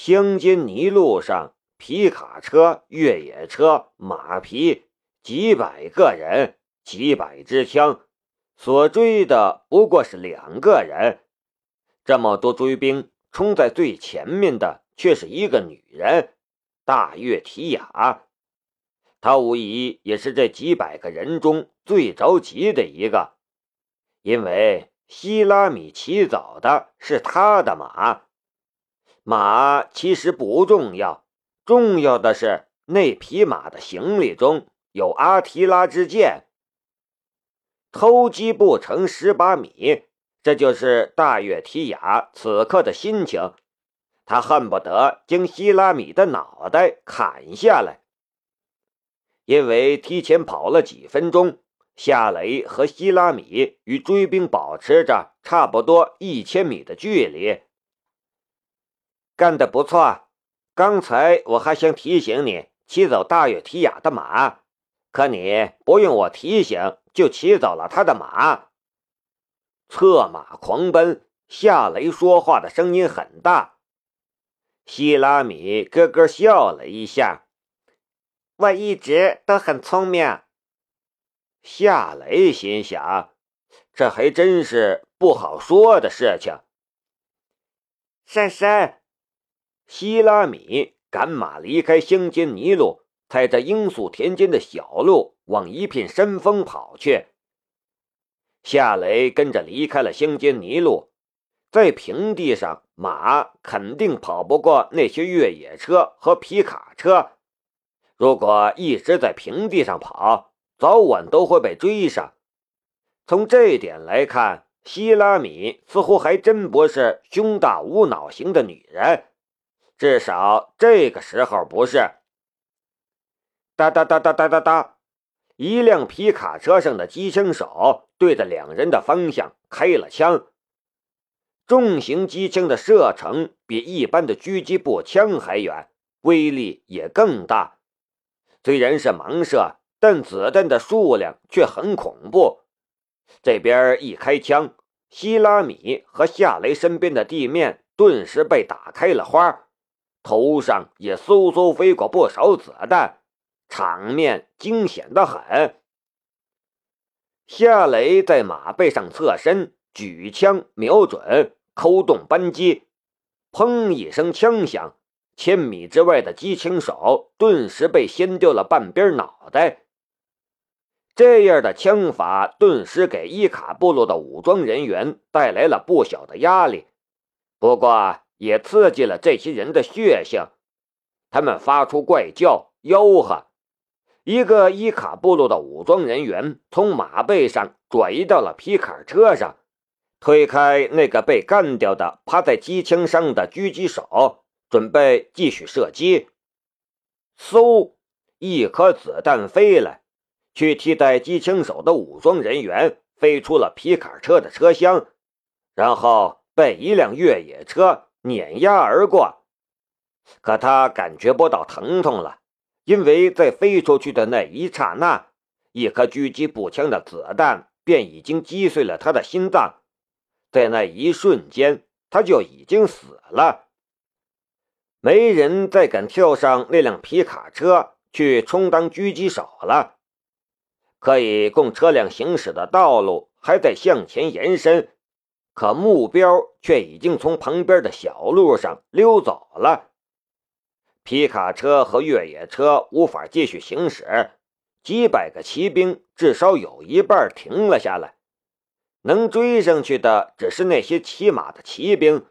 乡间泥路上，皮卡车、越野车、马匹，几百个人，几百支枪，所追的不过是两个人。这么多追兵冲在最前面的，却是一个女人，大月提雅。她无疑也是这几百个人中最着急的一个，因为希拉米骑走的是他的马。马其实不重要，重要的是那匹马的行李中有阿提拉之剑。偷鸡不成蚀把米，这就是大月提雅此刻的心情。他恨不得将希拉米的脑袋砍下来，因为提前跑了几分钟，夏雷和希拉米与追兵保持着差不多一千米的距离。干得不错！刚才我还想提醒你骑走大月提雅的马，可你不用我提醒就骑走了他的马。策马狂奔，夏雷说话的声音很大。希拉米咯咯笑了一下：“我一直都很聪明。”夏雷心想：“这还真是不好说的事情。”珊珊。希拉米赶马离开乡间泥路，踩着罂粟田间的小路，往一片山峰跑去。夏雷跟着离开了乡间泥路，在平地上，马肯定跑不过那些越野车和皮卡车。如果一直在平地上跑，早晚都会被追上。从这点来看，希拉米似乎还真不是胸大无脑型的女人。至少这个时候不是。哒哒哒哒哒哒哒，一辆皮卡车上的机枪手对着两人的方向开了枪。重型机枪的射程比一般的狙击步枪还远，威力也更大。虽然是盲射，但子弹的数量却很恐怖。这边一开枪，希拉米和夏雷身边的地面顿时被打开了花。头上也嗖嗖飞过不少子弹，场面惊险的很。夏雷在马背上侧身，举枪瞄准，扣动扳机，砰一声枪响，千米之外的机枪手顿时被掀掉了半边脑袋。这样的枪法顿时给伊卡部落的武装人员带来了不小的压力。不过，也刺激了这些人的血性，他们发出怪叫、吆喝。一个伊卡部落的武装人员从马背上转移到了皮卡车上，推开那个被干掉的趴在机枪上的狙击手，准备继续射击。嗖，一颗子弹飞来，去替代机枪手的武装人员飞出了皮卡车的车厢，然后被一辆越野车。碾压而过，可他感觉不到疼痛了，因为在飞出去的那一刹那，一颗狙击步枪的子弹便已经击碎了他的心脏，在那一瞬间，他就已经死了。没人再敢跳上那辆皮卡车去充当狙击手了，可以供车辆行驶的道路还在向前延伸。可目标却已经从旁边的小路上溜走了，皮卡车和越野车无法继续行驶，几百个骑兵至少有一半停了下来，能追上去的只是那些骑马的骑兵，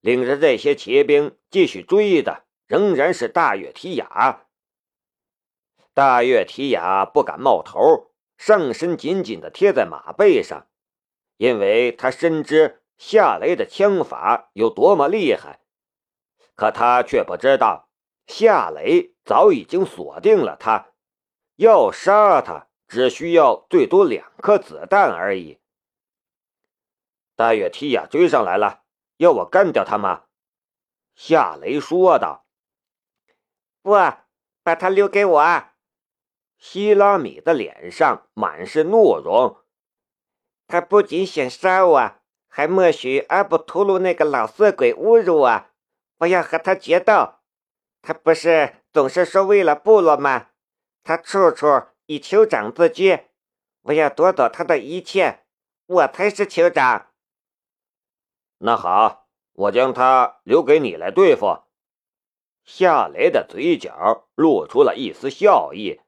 领着这些骑兵继续追的仍然是大月提雅。大月提雅不敢冒头，上身紧紧地贴在马背上。因为他深知夏雷的枪法有多么厉害，可他却不知道夏雷早已经锁定了他，要杀他只需要最多两颗子弹而已。大月提亚追上来了，要我干掉他吗？夏雷说道。不，把他留给我。希拉米的脸上满是怒容。他不仅想杀我，还默许阿布图鲁那个老色鬼侮辱我。我要和他决斗。他不是总是说为了部落吗？他处处以酋长自居，我要夺走他的一切，我才是酋长。那好，我将他留给你来对付。夏雷的嘴角露出了一丝笑意。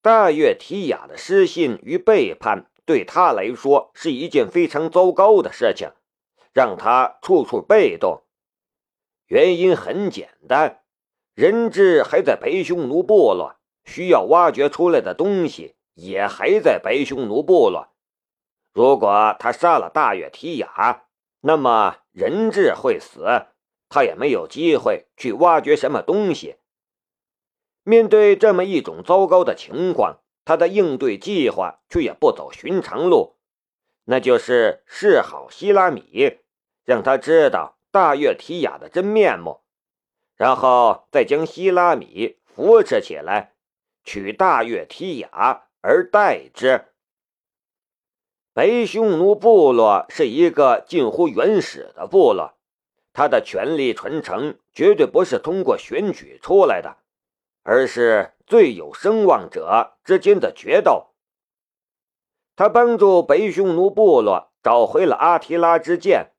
大月提雅的失信与背叛，对他来说是一件非常糟糕的事情，让他处处被动。原因很简单，人质还在白匈奴部落，需要挖掘出来的东西也还在白匈奴部落。如果他杀了大月提雅，那么人质会死，他也没有机会去挖掘什么东西。面对这么一种糟糕的情况，他的应对计划却也不走寻常路，那就是示好希拉米，让他知道。大月提雅的真面目，然后再将希拉米扶持起来，取大月提雅而代之。白匈奴部落是一个近乎原始的部落，他的权力传承绝对不是通过选举出来的，而是最有声望者之间的决斗。他帮助北匈奴部落找回了阿提拉之剑。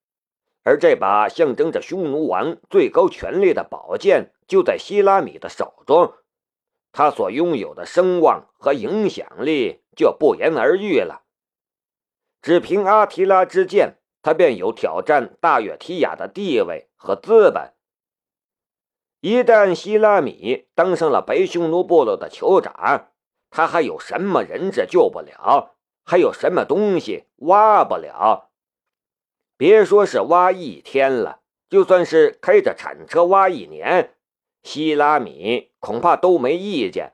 而这把象征着匈奴王最高权力的宝剑就在希拉米的手中，他所拥有的声望和影响力就不言而喻了。只凭阿提拉之剑，他便有挑战大月提亚的地位和资本。一旦希拉米当上了白匈奴部落的酋长，他还有什么人质救不了？还有什么东西挖不了？别说是挖一天了，就算是开着铲车挖一年，希拉米恐怕都没意见，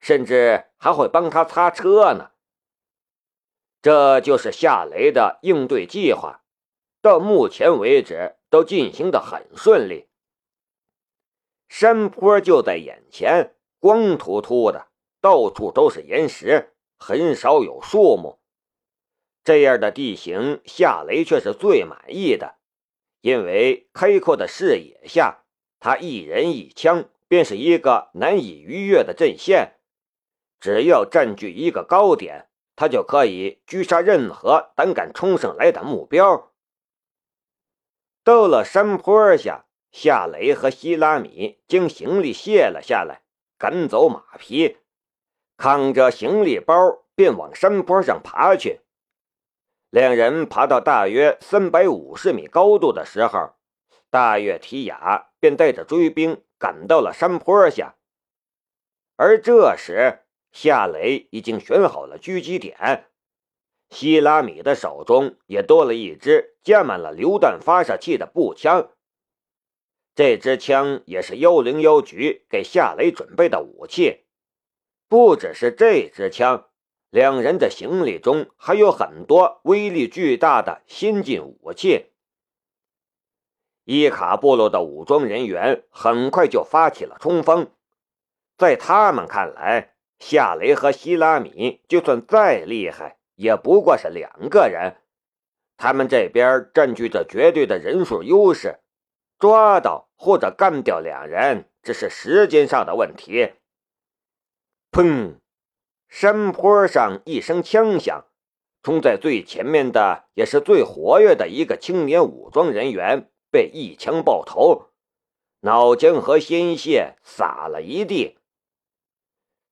甚至还会帮他擦车呢。这就是夏雷的应对计划，到目前为止都进行的很顺利。山坡就在眼前，光秃秃的，到处都是岩石，很少有树木。这样的地形，夏雷却是最满意的，因为开阔的视野下，他一人一枪便是一个难以逾越的阵线。只要占据一个高点，他就可以狙杀任何胆敢冲上来的目标。到了山坡下，夏雷和希拉米将行李卸了下来，赶走马匹，扛着行李包便往山坡上爬去。两人爬到大约三百五十米高度的时候，大月提雅便带着追兵赶到了山坡下。而这时，夏雷已经选好了狙击点，希拉米的手中也多了一支加满了榴弹发射器的步枪。这支枪也是幺零幺局给夏雷准备的武器，不只是这支枪。两人的行李中还有很多威力巨大的先进武器。伊卡部落的武装人员很快就发起了冲锋，在他们看来，夏雷和希拉米就算再厉害，也不过是两个人。他们这边占据着绝对的人数优势，抓到或者干掉两人只是时间上的问题。砰！山坡上一声枪响，冲在最前面的也是最活跃的一个青年武装人员被一枪爆头，脑浆和鲜血洒了一地。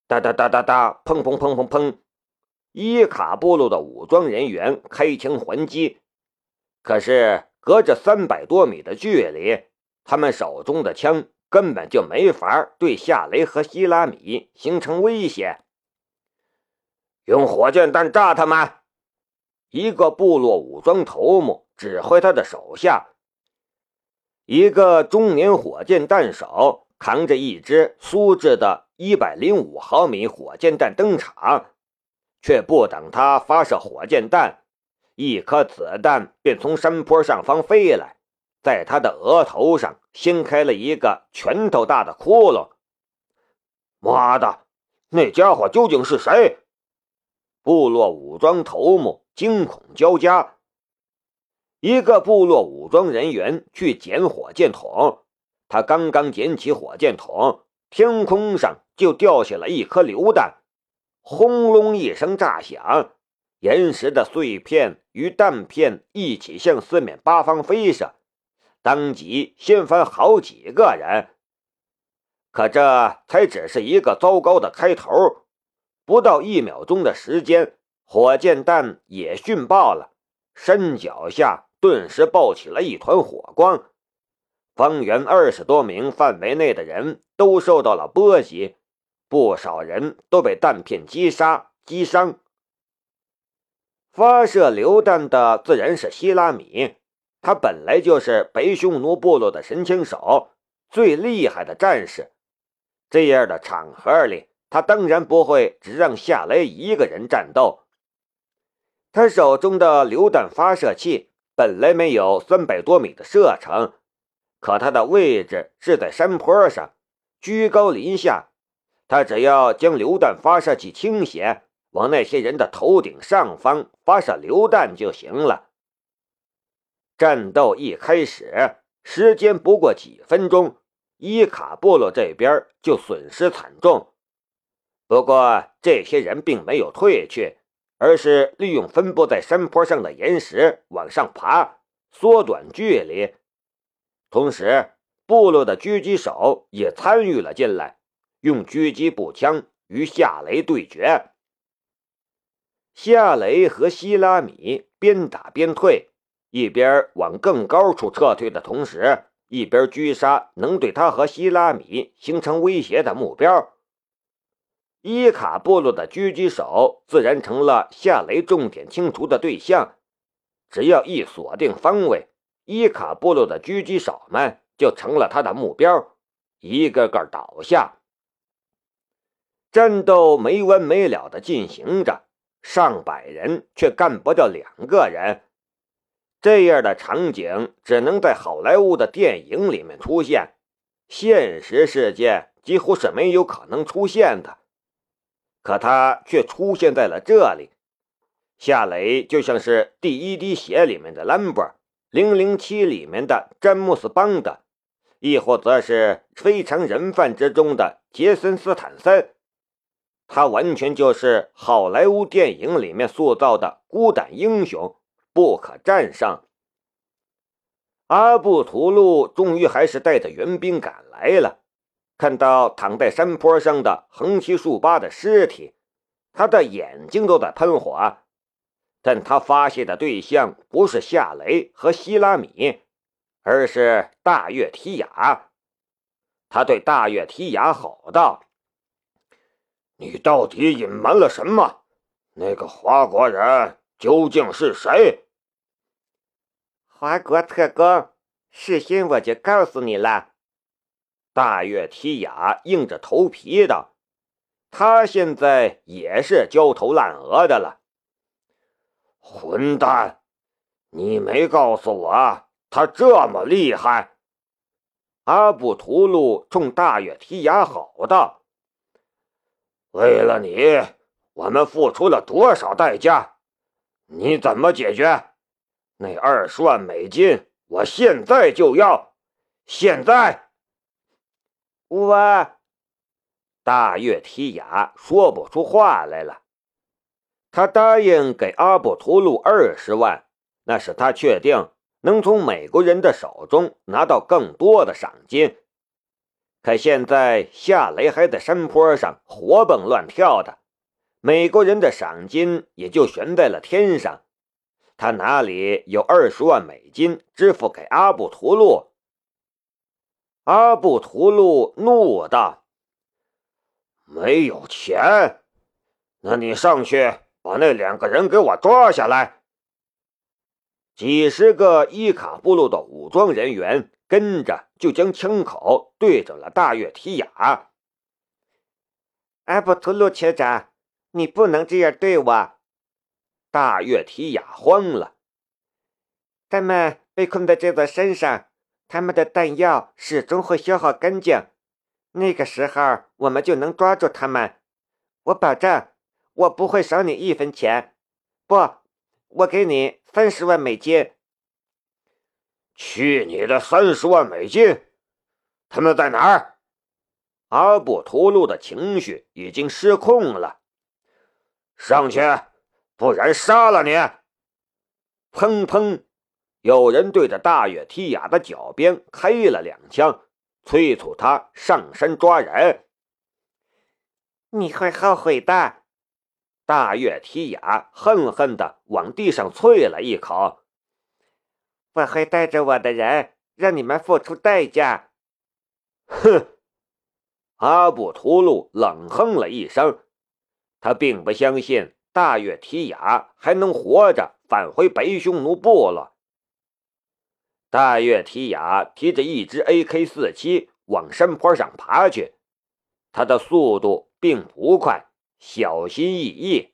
哒哒哒哒哒，砰砰砰砰砰！伊卡部落的武装人员开枪还击，可是隔着三百多米的距离，他们手中的枪根本就没法对夏雷和希拉米形成威胁。用火箭弹炸他们！一个部落武装头目指挥他的手下。一个中年火箭弹手扛着一支苏制的105毫米火箭弹登场，却不等他发射火箭弹，一颗子弹便从山坡上方飞来，在他的额头上掀开了一个拳头大的窟窿。妈的，那家伙究竟是谁？部落武装头目惊恐交加。一个部落武装人员去捡火箭筒，他刚刚捡起火箭筒，天空上就掉下了一颗榴弹，轰隆一声炸响，岩石的碎片与弹片一起向四面八方飞射，当即掀翻好几个人。可这才只是一个糟糕的开头，不到一秒钟的时间，火箭弹也殉爆了，山脚下。顿时爆起了一团火光，方圆二十多名范围内的人都受到了波及，不少人都被弹片击杀、击伤。发射榴弹的自然是希拉米，他本来就是北匈奴部落的神枪手，最厉害的战士。这样的场合里，他当然不会只让夏雷一个人战斗。他手中的榴弹发射器。本来没有三百多米的射程，可它的位置是在山坡上，居高临下。他只要将榴弹发射器倾斜，往那些人的头顶上方发射榴弹就行了。战斗一开始，时间不过几分钟，伊卡部落这边就损失惨重。不过这些人并没有退却。而是利用分布在山坡上的岩石往上爬，缩短距离。同时，部落的狙击手也参与了进来，用狙击步枪与夏雷对决。夏雷和希拉米边打边退，一边往更高处撤退的同时，一边狙杀能对他和希拉米形成威胁的目标。伊卡部落的狙击手自然成了夏雷重点清除的对象。只要一锁定方位，伊卡部落的狙击手们就成了他的目标，一个个倒下。战斗没完没了的进行着，上百人却干不掉两个人。这样的场景只能在好莱坞的电影里面出现，现实世界几乎是没有可能出现的。可他却出现在了这里，夏雷就像是第一滴血里面的兰博，零零七里面的詹姆斯邦德，亦或则是非常人贩之中的杰森斯坦森，他完全就是好莱坞电影里面塑造的孤胆英雄，不可战胜。阿布图路终于还是带着援兵赶来了。看到躺在山坡上的横七竖八的尸体，他的眼睛都在喷火。但他发泄的对象不是夏雷和希拉米，而是大月提雅。他对大月提雅吼道：“你到底隐瞒了什么？那个华国人究竟是谁？”华国特工，事先我就告诉你了。大月提雅硬着头皮的：“他现在也是焦头烂额的了。混蛋，你没告诉我他这么厉害！”阿布图鲁冲大月提雅吼道：“为了你，我们付出了多少代价？你怎么解决？那二十万美金，我现在就要！现在！”我大月提雅说不出话来了。他答应给阿布图鲁二十万，那是他确定能从美国人的手中拿到更多的赏金。可现在夏雷还在山坡上活蹦乱跳的，美国人的赏金也就悬在了天上。他哪里有二十万美金支付给阿布图路？阿布图路怒道：“没有钱？那你上去把那两个人给我抓下来。”几十个伊卡部落的武装人员跟着就将枪口对准了大月提雅。阿布图鲁酋长，你不能这样对我！大月提雅慌了，他们被困在这座山上。他们的弹药始终会消耗干净，那个时候我们就能抓住他们。我保证，我不会少你一分钱。不，我给你三十万美金。去你的三十万美金！他们在哪儿？阿布图鲁的情绪已经失控了。上去，不然杀了你！砰砰，有人对着大月提雅的脚边开了两枪，催促他上山抓人。你会后悔的！大月提雅恨恨地往地上啐了一口。我会带着我的人，让你们付出代价。哼！阿布图鲁冷哼了一声，他并不相信大月提雅还能活着返回白匈奴部落。大月提雅提着一支 AK-47 往山坡上爬去，他的速度并不快，小心翼翼。